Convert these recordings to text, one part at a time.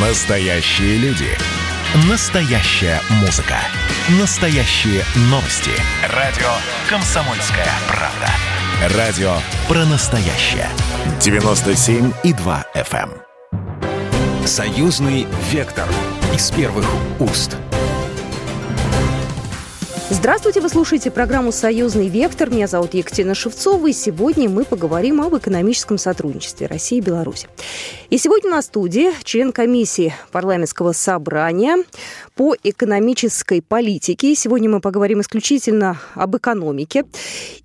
Настоящие люди. Настоящая музыка. Настоящие новости. Радио «Комсомольская правда». Радио про настоящее. 97,2 FM. эм. Союзный вектор. Из первых уст. Здравствуйте, вы слушаете программу «Союзный вектор». Меня зовут Екатерина Шевцова, и сегодня мы поговорим об экономическом сотрудничестве России и Беларуси. И сегодня на студии член комиссии парламентского собрания по экономической политике. Сегодня мы поговорим исключительно об экономике.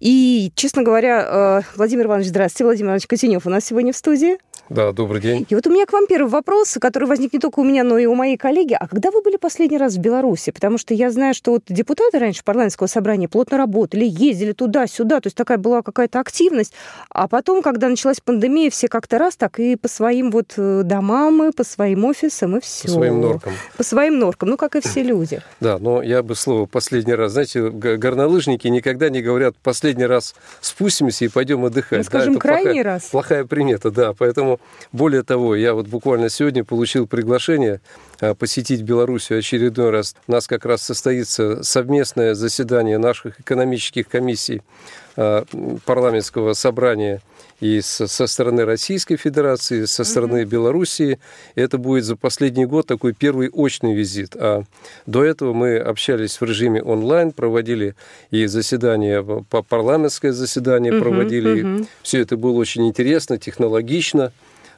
И, честно говоря, э, Владимир Иванович, здравствуйте. Владимир Иванович Котенев у нас сегодня в студии. Да, добрый день. И вот у меня к вам первый вопрос, который возник не только у меня, но и у моей коллеги. А когда вы были последний раз в Беларуси? Потому что я знаю, что вот депутаты раньше парламентского собрания плотно работали, ездили туда-сюда, то есть такая была какая-то активность. А потом, когда началась пандемия, все как-то раз так и по своим вот э, домам, и по своим офисам, и все. По своим норкам. По своим норкам, ну, как и все люди. Да, но я бы слово «последний раз». Знаете, горнолыжники никогда не говорят «последний раз спустимся и пойдем отдыхать». Мы скажем это «крайний плохая, раз». Плохая примета, да. Поэтому, более того, я вот буквально сегодня получил приглашение а, посетить Белоруссию очередной раз. У нас как раз состоится совместное заседание наших экономических комиссий а, парламентского собрания и со, стороны Российской Федерации, со стороны mm-hmm. Белоруссии. Это будет за последний год такой первый очный визит. А до этого мы общались в режиме онлайн, проводили и заседания, парламентское заседание mm-hmm. проводили. Mm-hmm. Все это было очень интересно, технологично.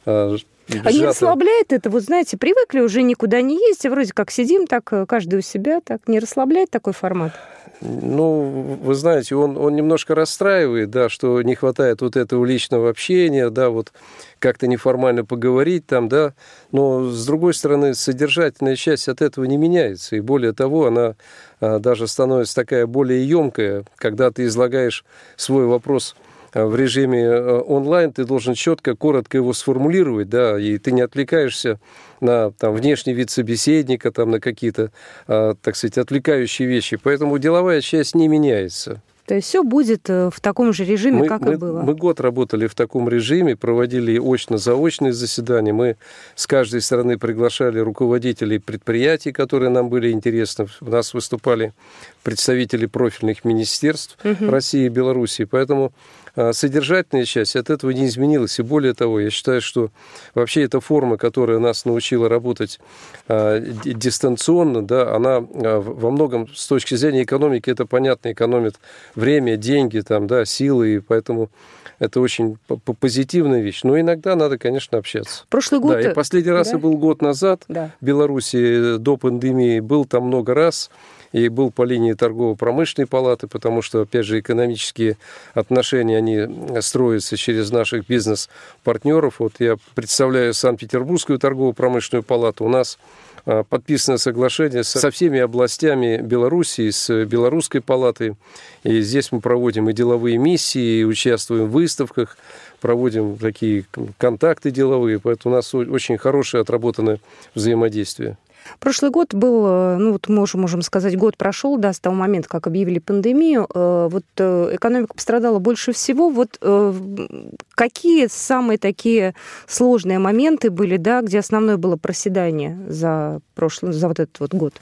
А не расслабляет это? Вот знаете, привыкли уже никуда не ездить, вроде как сидим так, э, каждый у себя, так не расслабляет такой формат? Ну, вы знаете, он, он немножко расстраивает, да, что не хватает вот этого личного общения, да, вот как-то неформально поговорить там, да, но, с другой стороны, содержательная часть от этого не меняется, и более того, она а, даже становится такая более емкая, когда ты излагаешь свой вопрос в режиме э, онлайн ты должен четко, коротко его сформулировать, да, и ты не отвлекаешься на там, внешний вид собеседника, там, на какие-то, а, так сказать, отвлекающие вещи. Поэтому деловая часть не меняется. То есть все будет э, в таком же режиме, мы, как мы, и было. Мы год работали в таком режиме, проводили очно-заочные заседания. Мы с каждой стороны приглашали руководителей предприятий, которые нам были интересны. У нас выступали представители профильных министерств угу. России и Белоруссии. Поэтому содержательная часть от этого не изменилась. И более того, я считаю, что вообще эта форма, которая нас научила работать а, дистанционно, да, она а, во многом с точки зрения экономики, это понятно, экономит время, деньги, там, да, силы, и поэтому это очень позитивная вещь. Но иногда надо, конечно, общаться. Прошлый год... Да, и последний раз да? я был год назад да. в Беларуси до пандемии, был там много раз и был по линии торгово-промышленной палаты, потому что, опять же, экономические отношения, они строятся через наших бизнес-партнеров. Вот я представляю Санкт-Петербургскую торгово-промышленную палату. У нас а, подписано соглашение со всеми областями Белоруссии, с Белорусской палатой. И здесь мы проводим и деловые миссии, и участвуем в выставках, проводим такие контакты деловые. Поэтому у нас очень хорошее отработанное взаимодействие. Прошлый год был, э, ну вот мы уже можем сказать, год прошел, да, с того момента, как объявили пандемию. Э, вот э, экономика пострадала больше всего. Вот какие самые такие сложные моменты были, да, где основное было проседание за прошлый, за вот этот вот год?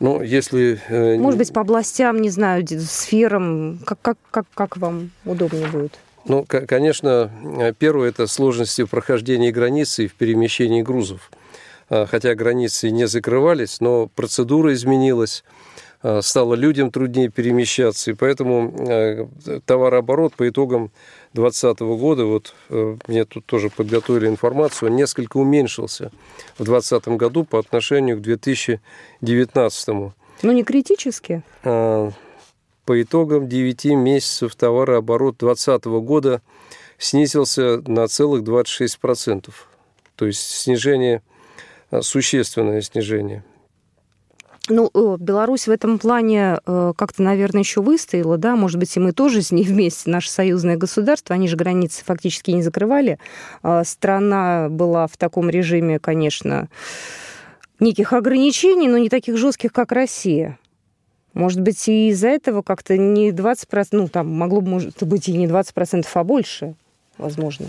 Ну, если... Может быть, по областям, не знаю, сферам, как, как, как, как вам удобнее будет? Ну, конечно, первое – это сложности в прохождении границы и в перемещении грузов. А, хотя границы не закрывались, но процедура изменилась, а, стало людям труднее перемещаться, и поэтому а, товарооборот по итогам 2020 года, вот э, мне тут тоже подготовили информацию, он несколько уменьшился в 2020 году по отношению к 2019. Ну, не критически? По итогам 9 месяцев товарооборот 2020 года снизился на целых 26%. То есть снижение существенное снижение. Ну, э, Беларусь в этом плане э, как-то, наверное, еще выстояла, да, может быть, и мы тоже с ней вместе, наше союзное государство, они же границы фактически не закрывали. Страна была в таком режиме, конечно, неких ограничений, но не таких жестких, как Россия. Может быть, и из-за этого как-то не 20%, ну, там могло бы, может быть, и не 20%, а больше, возможно.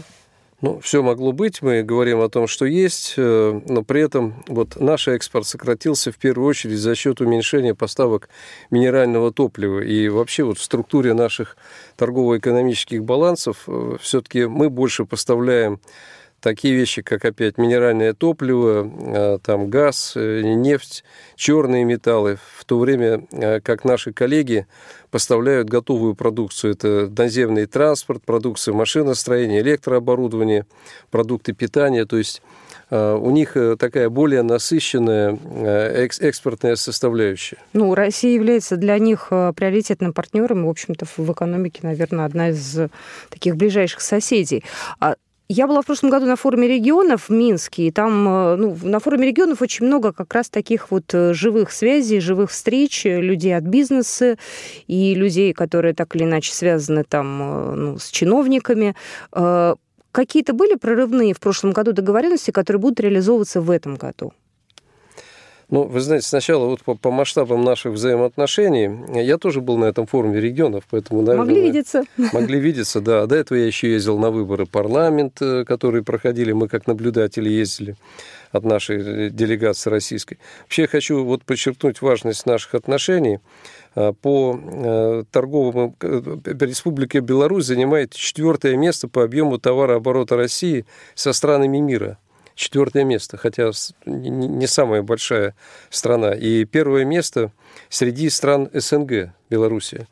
Ну, все могло быть, мы говорим о том, что есть, э, но при этом вот наш экспорт сократился в первую очередь за счет уменьшения поставок минерального топлива. И вообще вот в структуре наших торгово-экономических балансов э, все-таки мы больше поставляем такие вещи, как опять минеральное топливо, э, там газ, э, нефть, черные металлы, в то время э, как наши коллеги поставляют готовую продукцию. Это наземный транспорт, продукция машиностроения, электрооборудование, продукты питания. То есть у них такая более насыщенная экспортная составляющая. Ну, Россия является для них приоритетным партнером, в общем-то, в экономике, наверное, одна из таких ближайших соседей. А я была в прошлом году на форуме регионов в Минске, и там э, ну, на форуме регионов очень много как раз таких вот э, живых связей, живых встреч, э, людей от бизнеса и людей, которые так или иначе связаны там ну, с чиновниками. Какие-то были прорывные в прошлом году договоренности, которые будут реализовываться в этом году? Ну, вы знаете, сначала вот по, по масштабам наших взаимоотношений, я тоже был на этом форуме регионов, поэтому, наверное... Могли видеться. Могли видеться, да. До этого я еще ездил на выборы парламент, э, которые проходили, мы как наблюдатели ездили от нашей делегации российской. Вообще я хочу вот подчеркнуть важность наших отношений. Э, по э, торговому Республика Беларусь занимает четвертое место по объему товарооборота России со странами мира – четвертое место, хотя не самая большая страна. И первое место среди стран СНГ, Белоруссия.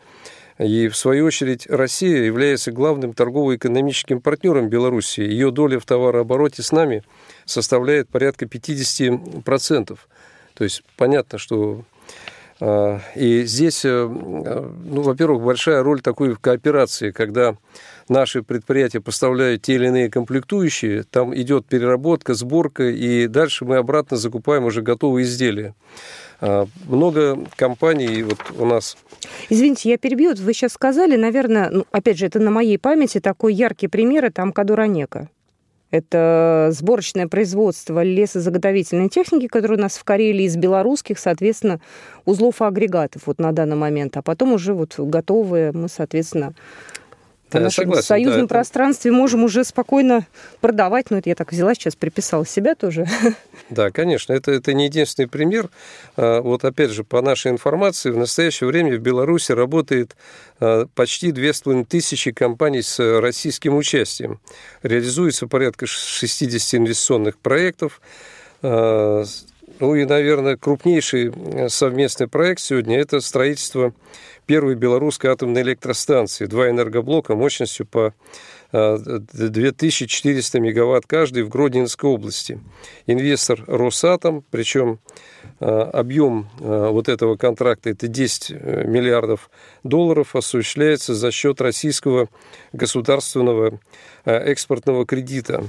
И, в свою очередь, Россия является главным торгово-экономическим партнером Беларуси. Ее доля в товарообороте с нами составляет порядка 50%. То есть понятно, что и здесь, э, ну, во-первых, большая роль такой в кооперации, когда наши предприятия поставляют те или иные комплектующие, там идет переработка, сборка, и дальше мы обратно закупаем уже готовые изделия. А, много компаний вот у нас. Извините, я перебью. Вы сейчас сказали, наверное, ну, опять же, это на моей памяти такой яркий пример, это Амкадуранека. Это сборочное производство лесозаготовительной техники, которое у нас в Карелии из белорусских, соответственно, узлов и агрегатов вот на данный момент. А потом уже вот готовые мы, соответственно, в нашем согласен, союзном да, пространстве можем уже спокойно продавать. Но это я так взяла сейчас, приписала себя тоже. Да, конечно, это, это не единственный пример. А, вот опять же, по нашей информации, в настоящее время в Беларуси работает а, почти две с половиной тысячи компаний с российским участием. Реализуется порядка 60 инвестиционных проектов. А, ну и, наверное, крупнейший совместный проект сегодня – это строительство первой белорусской атомной электростанции. Два энергоблока мощностью по 2400 а, мегаватт каждый в Гродненской области. Инвестор Росатом, причем а, объем а, вот этого контракта это 10 э, миллиардов долларов, осуществляется за счет российского государственного экспортного кредита.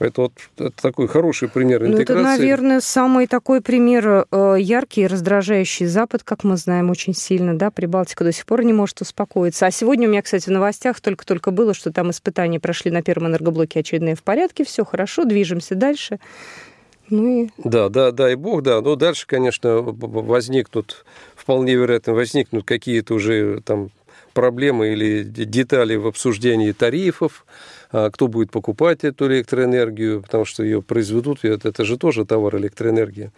Поэтому вот это такой хороший пример интеграции. Ну, это, наверное, самый такой пример э, яркий, раздражающий Запад, как мы знаем, очень сильно, да, Прибалтика до сих пор не может успокоиться. А сегодня у меня, кстати, в новостях только-только было, что там испытания прошли на первом энергоблоке очередные в порядке, все хорошо, движемся дальше. Ну и... Да, да, дай бог, да. Но дальше, конечно, возникнут, вполне вероятно, возникнут какие-то уже там проблемы или детали в обсуждении тарифов, кто будет покупать эту электроэнергию, потому что ее произведут, это же тоже товар электроэнергии.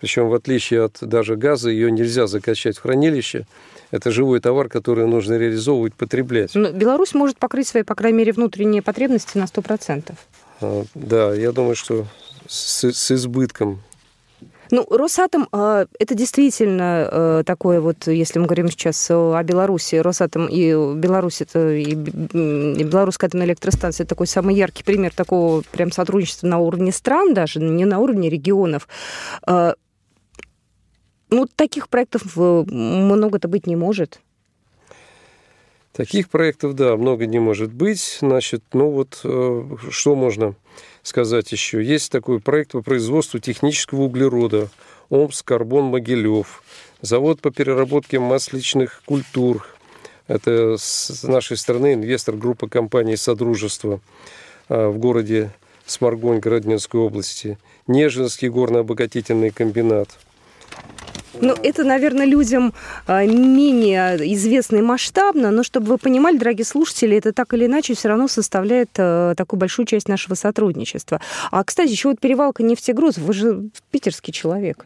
Причем, в отличие от даже газа, ее нельзя закачать в хранилище. Это живой товар, который нужно реализовывать, потреблять. Но Беларусь может покрыть свои, по крайней мере, внутренние потребности на 100%. А, да, я думаю, что с, с избытком ну, Росатом а, это действительно э, такое вот, если мы говорим сейчас о Беларуси, Росатом и Беларусь, это и Белорусская атомная электростанция, это такой самый яркий пример такого прям сотрудничества на уровне стран даже, не на уровне регионов. А, ну, таких проектов э, много-то быть не может. Таких проектов, да, много не может быть. Значит, ну вот э, что можно сказать еще. Есть такой проект по производству технического углерода Омск, Карбон, Могилев. Завод по переработке масличных культур. Это с нашей страны инвестор группы компаний «Содружество» а, в городе Сморгонь Градненской области. Нежинский горно-обогатительный комбинат. Ну, это, наверное, людям а, менее известно и масштабно, но чтобы вы понимали, дорогие слушатели, это так или иначе все равно составляет э, такую большую часть нашего сотрудничества. А, кстати, еще вот перевалка нефтегруз, вы же питерский человек.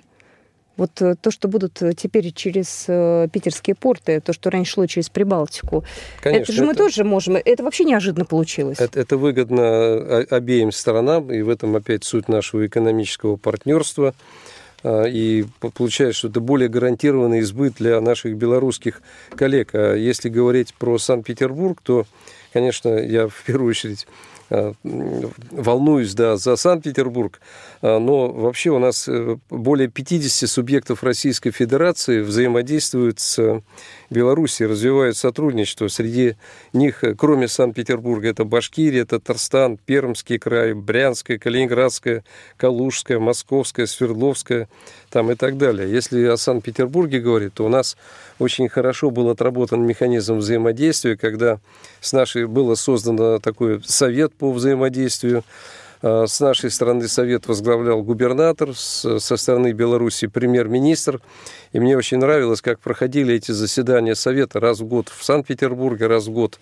Вот э, то, что будут э, теперь через питерские порты, то, что раньше шло через Прибалтику, Конечно, это же мы тоже можем. Это вообще неожиданно получилось. Это, это выгодно обеим сторонам, и в этом опять суть нашего экономического партнерства. А, и получается, что это более гарантированный избыт для наших белорусских коллег. А если говорить про Санкт-Петербург, то, конечно, я в первую очередь волнуюсь да, за Санкт-Петербург, а, но вообще у нас э, более 50 субъектов Российской Федерации взаимодействуют с Белоруссией, развивают сотрудничество. Среди них, э, кроме Санкт-Петербурга, это Башкирия, Татарстан, Пермский край, Брянская, Калининградская, Калужская, Московская, Свердловская там и так далее. Если о Санкт-Петербурге говорить, то у нас очень хорошо был отработан механизм взаимодействия, когда с нашей было создано такой совет по взаимодействию с нашей стороны совет возглавлял губернатор, со стороны Беларуси премьер-министр. И мне очень нравилось, как проходили эти заседания совета раз в год в Санкт-Петербурге, раз в год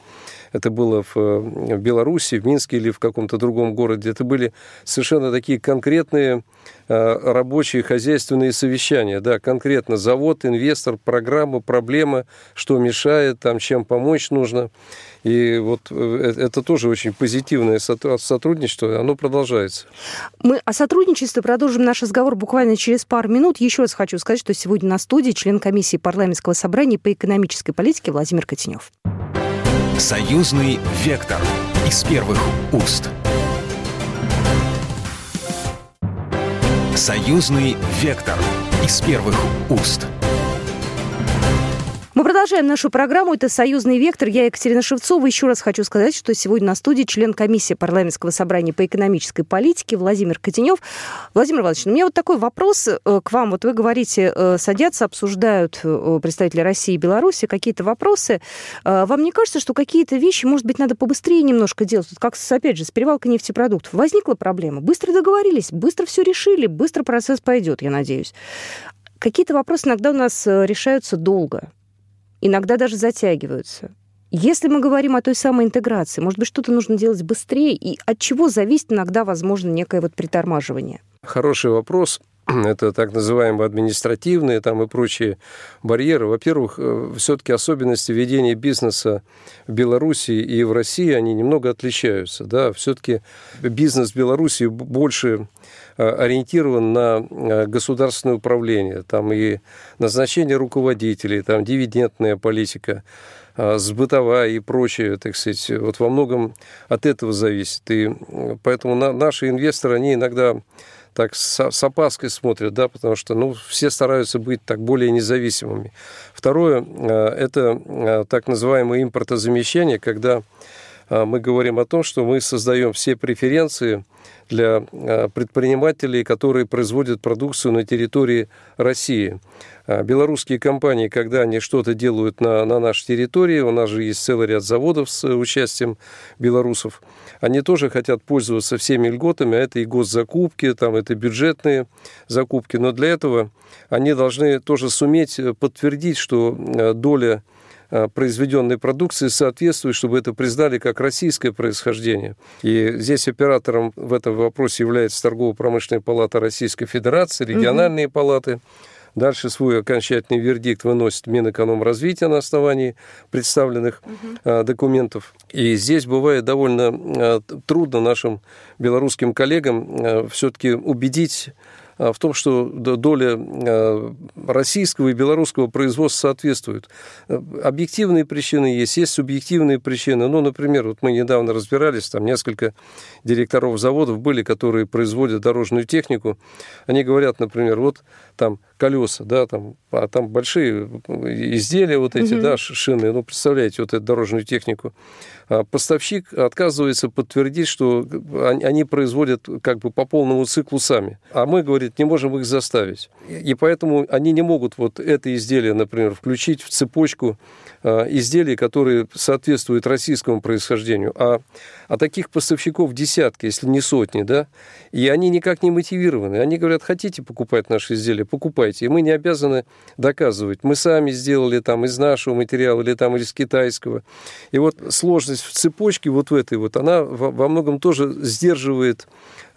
это было в Беларуси, в Минске или в каком-то другом городе. Это были совершенно такие конкретные э, рабочие хозяйственные совещания, да, конкретно завод, инвестор, программа, проблема, что мешает, там, чем помочь нужно. И вот э, это тоже очень позитивное сотрудничество, оно продолжается. Мы о сотрудничестве продолжим наш разговор буквально через пару минут. Еще раз хочу сказать, что сегодня на студии член комиссии парламентского собрания по экономической политике Владимир Котенев. Союзный вектор из первых уст. Союзный вектор из первых уст. Продолжаем нашу программу. Это «Союзный вектор». Я Екатерина Шевцова. Еще раз хочу сказать, что сегодня на студии член комиссии парламентского собрания по экономической политике Владимир Котенев. Владимир Иванович, у меня вот такой вопрос э, к вам. Вот вы говорите, э, садятся, обсуждают э, представители России и Беларуси какие-то вопросы. Вам не кажется, что какие-то вещи, может быть, надо побыстрее немножко делать? Вот как, опять же, с перевалкой нефтепродуктов. Возникла проблема, быстро договорились, быстро все решили, быстро процесс пойдет, я надеюсь. Какие-то вопросы иногда у нас решаются долго иногда даже затягиваются. Если мы говорим о той самой интеграции, может быть, что-то нужно делать быстрее, и от чего зависит иногда, возможно, некое вот притормаживание? Хороший вопрос. Это так называемые административные там и прочие барьеры. Во-первых, э, все-таки особенности ведения бизнеса в Беларуси и в России, они немного отличаются. Да? Все-таки бизнес в Беларуси больше ориентирован на э, государственное управление, там и назначение руководителей, там дивидендная политика, э, сбытовая и прочее, так сказать, вот во многом от этого зависит. И поэтому наши инвесторы, они иногда так с, с опаской смотрят, да, потому что, ну, все стараются быть так более независимыми. Второе, это так называемое импортозамещение, когда мы говорим о том, что мы создаем все преференции для а, предпринимателей, которые производят продукцию на территории России. А, белорусские компании, когда они что-то делают на, на нашей территории, у нас же есть целый ряд заводов с участием белорусов, они тоже хотят пользоваться всеми льготами, а это и госзакупки, там это бюджетные закупки, но для этого они должны тоже суметь подтвердить, что а, доля Э, произведенной продукции соответствует, чтобы это признали как российское происхождение. И здесь оператором в этом вопросе является Торгово-промышленная палата Российской Федерации, региональные угу. палаты. Дальше свой окончательный вердикт выносит Минэкономразвития на основании представленных угу. документов. И здесь бывает довольно э, трудно нашим белорусским коллегам все-таки убедить в том, что доля а, российского и белорусского производства соответствует. Объективные причины есть, есть субъективные причины. Ну, например, вот мы недавно разбирались, там несколько директоров заводов были, которые производят дорожную технику. Они говорят, например, вот там колеса, да, там, а там большие изделия вот эти, угу. да, шины, ну, представляете, вот эту дорожную технику. А поставщик отказывается подтвердить, что они производят как бы по полному циклу сами. А мы, говорит, не можем их заставить. И поэтому они не могут вот это изделие, например, включить в цепочку а, изделий, которые соответствуют российскому происхождению. А, а таких поставщиков десятки, если не сотни, да, и они никак не мотивированы. Они говорят, хотите покупать наши изделия, покупайте. И мы не обязаны доказывать. Мы сами сделали там из нашего материала или там из китайского. И вот сложность в цепочке вот в этой вот, она во многом тоже сдерживает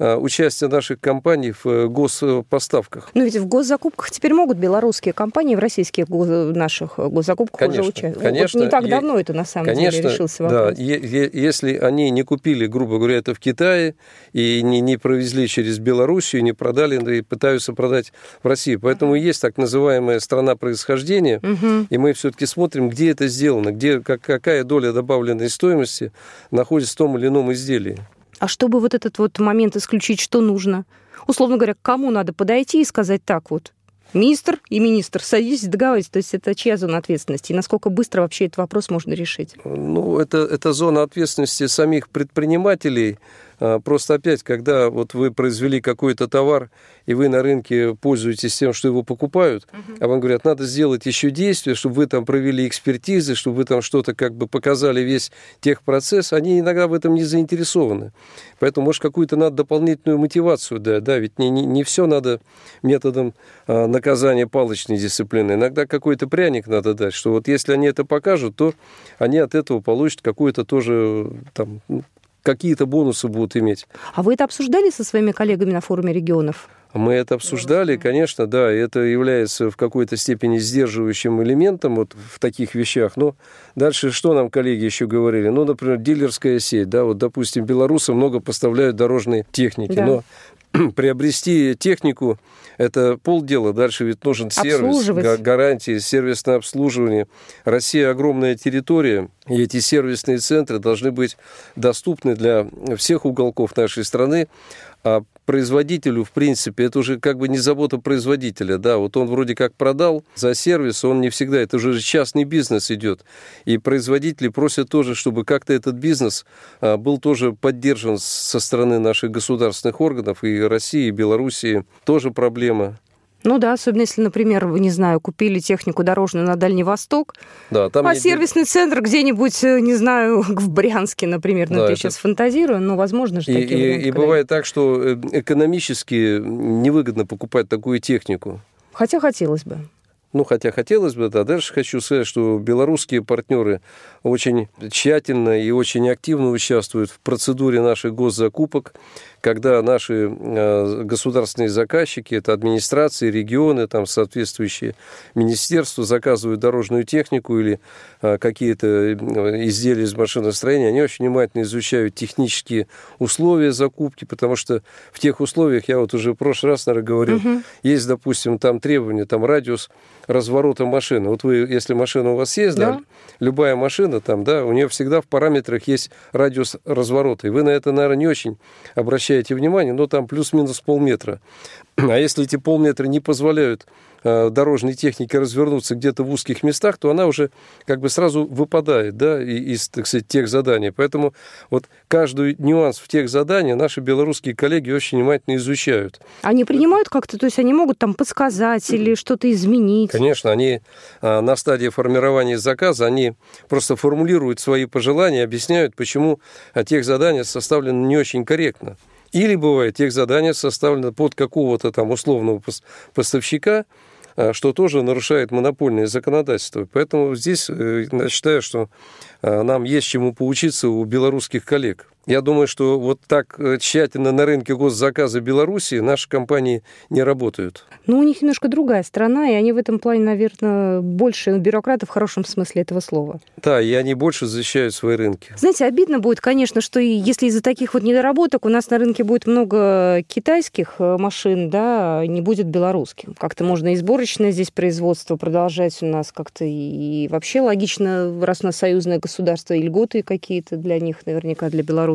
участие наших компаний в э, госпоставках. Но ведь в госзакупках теперь могут белорусские компании в российских наших госзакупках конечно, уже участвовать. Конечно. Вот не так давно это на самом конечно, деле решился вопрос. Да, если они не купили, грубо говоря, это в Китае и не, не провезли через Белоруссию, не продали, да и пытаются продать в России. Поэтому есть так называемая страна происхождения, uh-huh. и мы все-таки смотрим, где это сделано, где, как, какая доля добавленной стоимости находится в том или ином изделии. А чтобы вот этот вот момент исключить, что нужно? Условно говоря, кому надо подойти и сказать так вот, Министр и министр, садитесь, договаривайтесь. То есть это чья зона ответственности? И насколько быстро вообще этот вопрос можно решить? Ну, это, это зона ответственности самих предпринимателей, просто опять, когда вот вы произвели какой-то товар, и вы на рынке пользуетесь тем, что его покупают, uh-huh. а вам говорят, надо сделать еще действия, чтобы вы там провели экспертизы, чтобы вы там что-то как бы показали весь техпроцесс, они иногда в этом не заинтересованы. Поэтому, может, какую-то надо дополнительную мотивацию дать, да, ведь не, не, не все надо методом а, наказания палочной дисциплины. Иногда какой-то пряник надо дать, что вот если они это покажут, то они от этого получат какую-то тоже там, ну, какие-то бонусы будут иметь. А вы это обсуждали со своими коллегами на форуме регионов? Мы это обсуждали, конечно, да, это является в какой-то степени сдерживающим элементом вот в таких вещах. Но дальше что нам коллеги еще говорили? Ну, например, дилерская сеть, да, вот, допустим, белорусы много поставляют дорожной техники, да. но приобрести технику – это полдела. Дальше ведь нужен сервис, гарантии, сервисное обслуживание. Россия огромная территория, и эти сервисные центры должны быть доступны для всех уголков нашей страны. А производителю, в принципе, это уже как бы не забота производителя, да, вот он вроде как продал за сервис, он не всегда, это уже частный бизнес идет, и производители просят тоже, чтобы как-то этот бизнес а, был тоже поддержан со стороны наших государственных органов, и России, и Белоруссии, тоже проблема. Ну да, особенно если, например, вы, не знаю, купили технику дорожную на Дальний Восток, да, там а сервисный центр где-нибудь, э, не знаю, в Брянске, например, ну, да, я это... сейчас фантазирую, но возможно же и, такие И, и бывает так, что э, экономически невыгодно покупать такую технику. Хотя хотелось бы. Ну, хотя хотелось бы, да. Дальше хочу сказать, что белорусские партнеры очень тщательно и очень активно участвуют в процедуре наших госзакупок когда наши э, государственные заказчики, это администрации, регионы, там соответствующие министерства заказывают дорожную технику или э, какие-то э, изделия из машиностроения, они очень внимательно изучают технические условия закупки, потому что в тех условиях, я вот уже в прошлый раз, наверное, говорил, угу. есть, допустим, там требования, там радиус разворота машины. Вот вы, если машина у вас есть, да, да любая машина там, да, у нее всегда в параметрах есть радиус разворота. И вы на это, наверное, не очень обращаете внимание, но там плюс-минус полметра. А если эти полметра не позволяют Э, дорожной техники развернуться где-то в узких местах, то она уже как бы сразу выпадает да, из, так сказать, тех заданий. Поэтому вот каждый нюанс в тех заданиях наши белорусские коллеги очень внимательно изучают. Они принимают как-то, то есть они могут там подсказать или что-то изменить? Конечно, они э, на стадии формирования заказа, они просто формулируют свои пожелания, объясняют, почему э, тех задания составлены не очень корректно. Или бывает, тех задания составлены под какого-то там условного поставщика, а, что тоже нарушает монопольное законодательство. Поэтому здесь э, я считаю, что а, нам есть чему поучиться у белорусских коллег. Я думаю, что вот так э, тщательно на рынке госзаказа Беларуси наши компании не работают. Ну, у них немножко другая страна, и они в этом плане, наверное, больше бюрократы в хорошем смысле этого слова. Да, и они больше защищают свои рынки. Знаете, обидно будет, конечно, что если из-за таких вот недоработок у нас на рынке будет много китайских э, машин, да, не будет белорусских. Как-то можно и сборочное здесь производство продолжать у нас как-то и вообще логично, раз у нас союзное государство, и льготы какие-то для них наверняка, для белорусов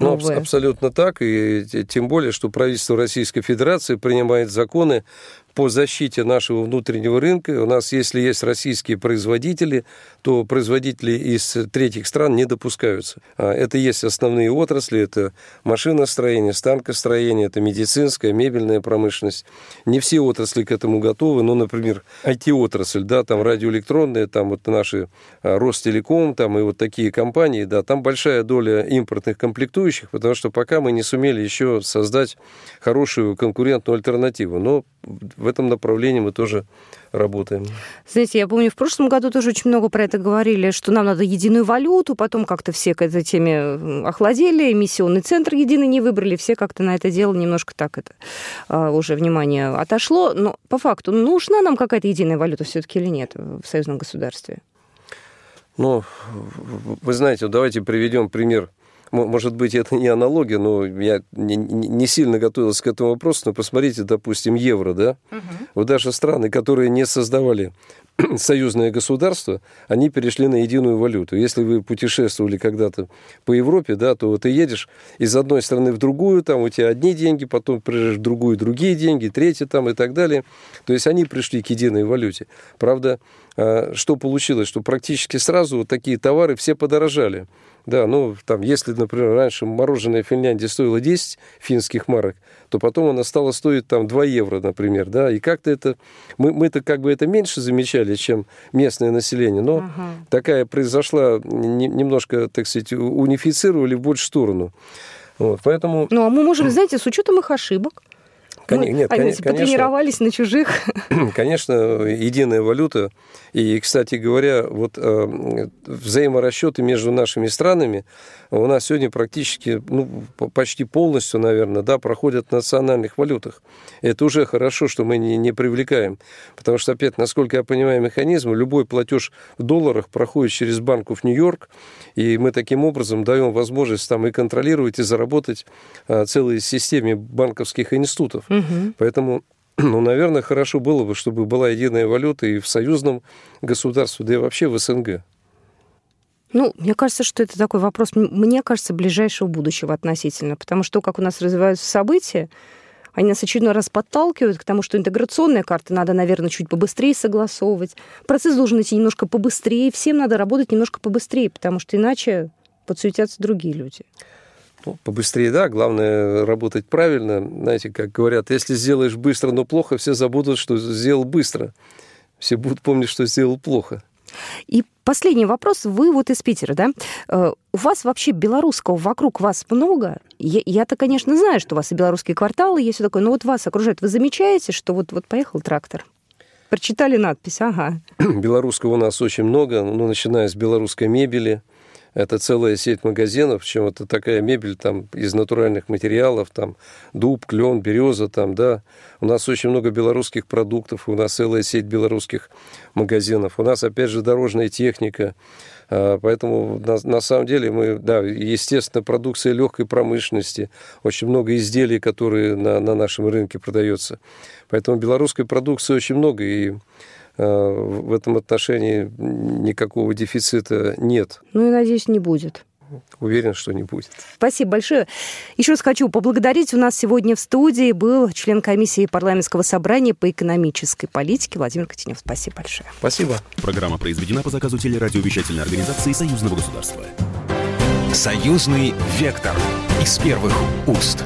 Ну, абсолютно так. И тем более, что правительство Российской Федерации принимает законы по защите нашего внутреннего рынка. У нас, если есть российские производители, то производители из третьих стран не допускаются. А это есть основные отрасли, это машиностроение, станкостроение, это медицинская, мебельная промышленность. Не все отрасли к этому готовы, но, например, IT-отрасль, да, там радиоэлектронная, там вот наши а, Ростелеком, там и вот такие компании, да, там большая доля импортных комплектующих, потому что пока мы не сумели еще создать хорошую конкурентную альтернативу. Но в этом направлении мы тоже работаем. Знаете, я помню, в прошлом году тоже очень много про это говорили, что нам надо единую валюту, потом как-то все к этой теме охладели, эмиссионный центр единый не выбрали, все как-то на это дело немножко так это а, уже внимание отошло. Но по факту, нужна нам какая-то единая валюта все-таки или нет в союзном государстве? Ну, вы знаете, давайте приведем пример может быть, это не аналогия, но я не, не сильно готовился к этому вопросу, но посмотрите, допустим, евро, да? Угу. Вот даже страны, которые не создавали союзное государство, они перешли на единую валюту. Если вы путешествовали когда-то по Европе, да, то ты едешь из одной страны в другую, там у тебя одни деньги, потом приезжаешь в другую другие деньги, третьи там и так далее. То есть они пришли к единой валюте. Правда, а, что получилось? Что практически сразу вот такие товары все подорожали. Да, ну, там, если, например, раньше мороженое в Финляндии стоило 10 финских марок, то потом оно стало стоить там 2 евро, например, да, и как-то это, мы, мы-то как бы это меньше замечали, чем местное население, но ага. такая произошла, не, немножко, так сказать, унифицировали в большую сторону. Вот, поэтому... Ну, а мы можем, знаете, с учетом их ошибок, Кон... Нет, конечно, потренировались на чужих. Конечно, единая валюта. И, кстати говоря, вот э, взаиморасчеты между нашими странами у нас сегодня практически, ну, почти полностью, наверное, да, проходят в национальных валютах. Это уже хорошо, что мы не, не привлекаем. Потому что, опять, насколько я понимаю механизм, любой платеж в долларах проходит через банку в Нью-Йорк, и мы таким образом даем возможность там и контролировать, и заработать а, целой системе банковских институтов. Угу. Поэтому ну, наверное, хорошо было бы, чтобы была единая валюта и в союзном государстве, да и вообще в СНГ. Ну, мне кажется, что это такой вопрос, мне кажется, ближайшего будущего относительно, потому что как у нас развиваются события, они нас очередной раз подталкивают к тому, что интеграционные карты надо, наверное, чуть побыстрее согласовывать. Процесс должен идти немножко побыстрее, всем надо работать немножко побыстрее, потому что иначе подсуетятся другие люди. Ну, побыстрее, да, главное работать правильно. Знаете, как говорят, если сделаешь быстро, но плохо, все забудут, что сделал быстро. Все будут помнить, что сделал плохо. И последний вопрос. Вы вот из Питера, да? Э, у вас вообще белорусского вокруг вас много? Я-то, конечно, знаю, что у вас и белорусские кварталы есть, все такое, но вот вас окружает. Вы замечаете, что вот, вот поехал трактор? Прочитали надпись, ага. Белорусского у нас очень много, ну, начиная с белорусской мебели, это целая сеть магазинов, причем это такая мебель там из натуральных материалов, там дуб, клен, береза, там, да. У нас очень много белорусских продуктов, у нас целая сеть белорусских магазинов. У нас, опять же, дорожная техника, а, Поэтому на, на самом деле мы, да, естественно, продукция легкой промышленности, очень много изделий, которые на, на нашем рынке продается. Поэтому белорусской продукции очень много, и в этом отношении никакого дефицита нет. Ну и, надеюсь, не будет. Уверен, что не будет. Спасибо большое. Еще раз хочу поблагодарить. У нас сегодня в студии был член комиссии парламентского собрания по экономической политике Владимир Котенев. Спасибо большое. Спасибо. Программа произведена по заказу телерадиовещательной организации Союзного государства. Союзный вектор из первых уст.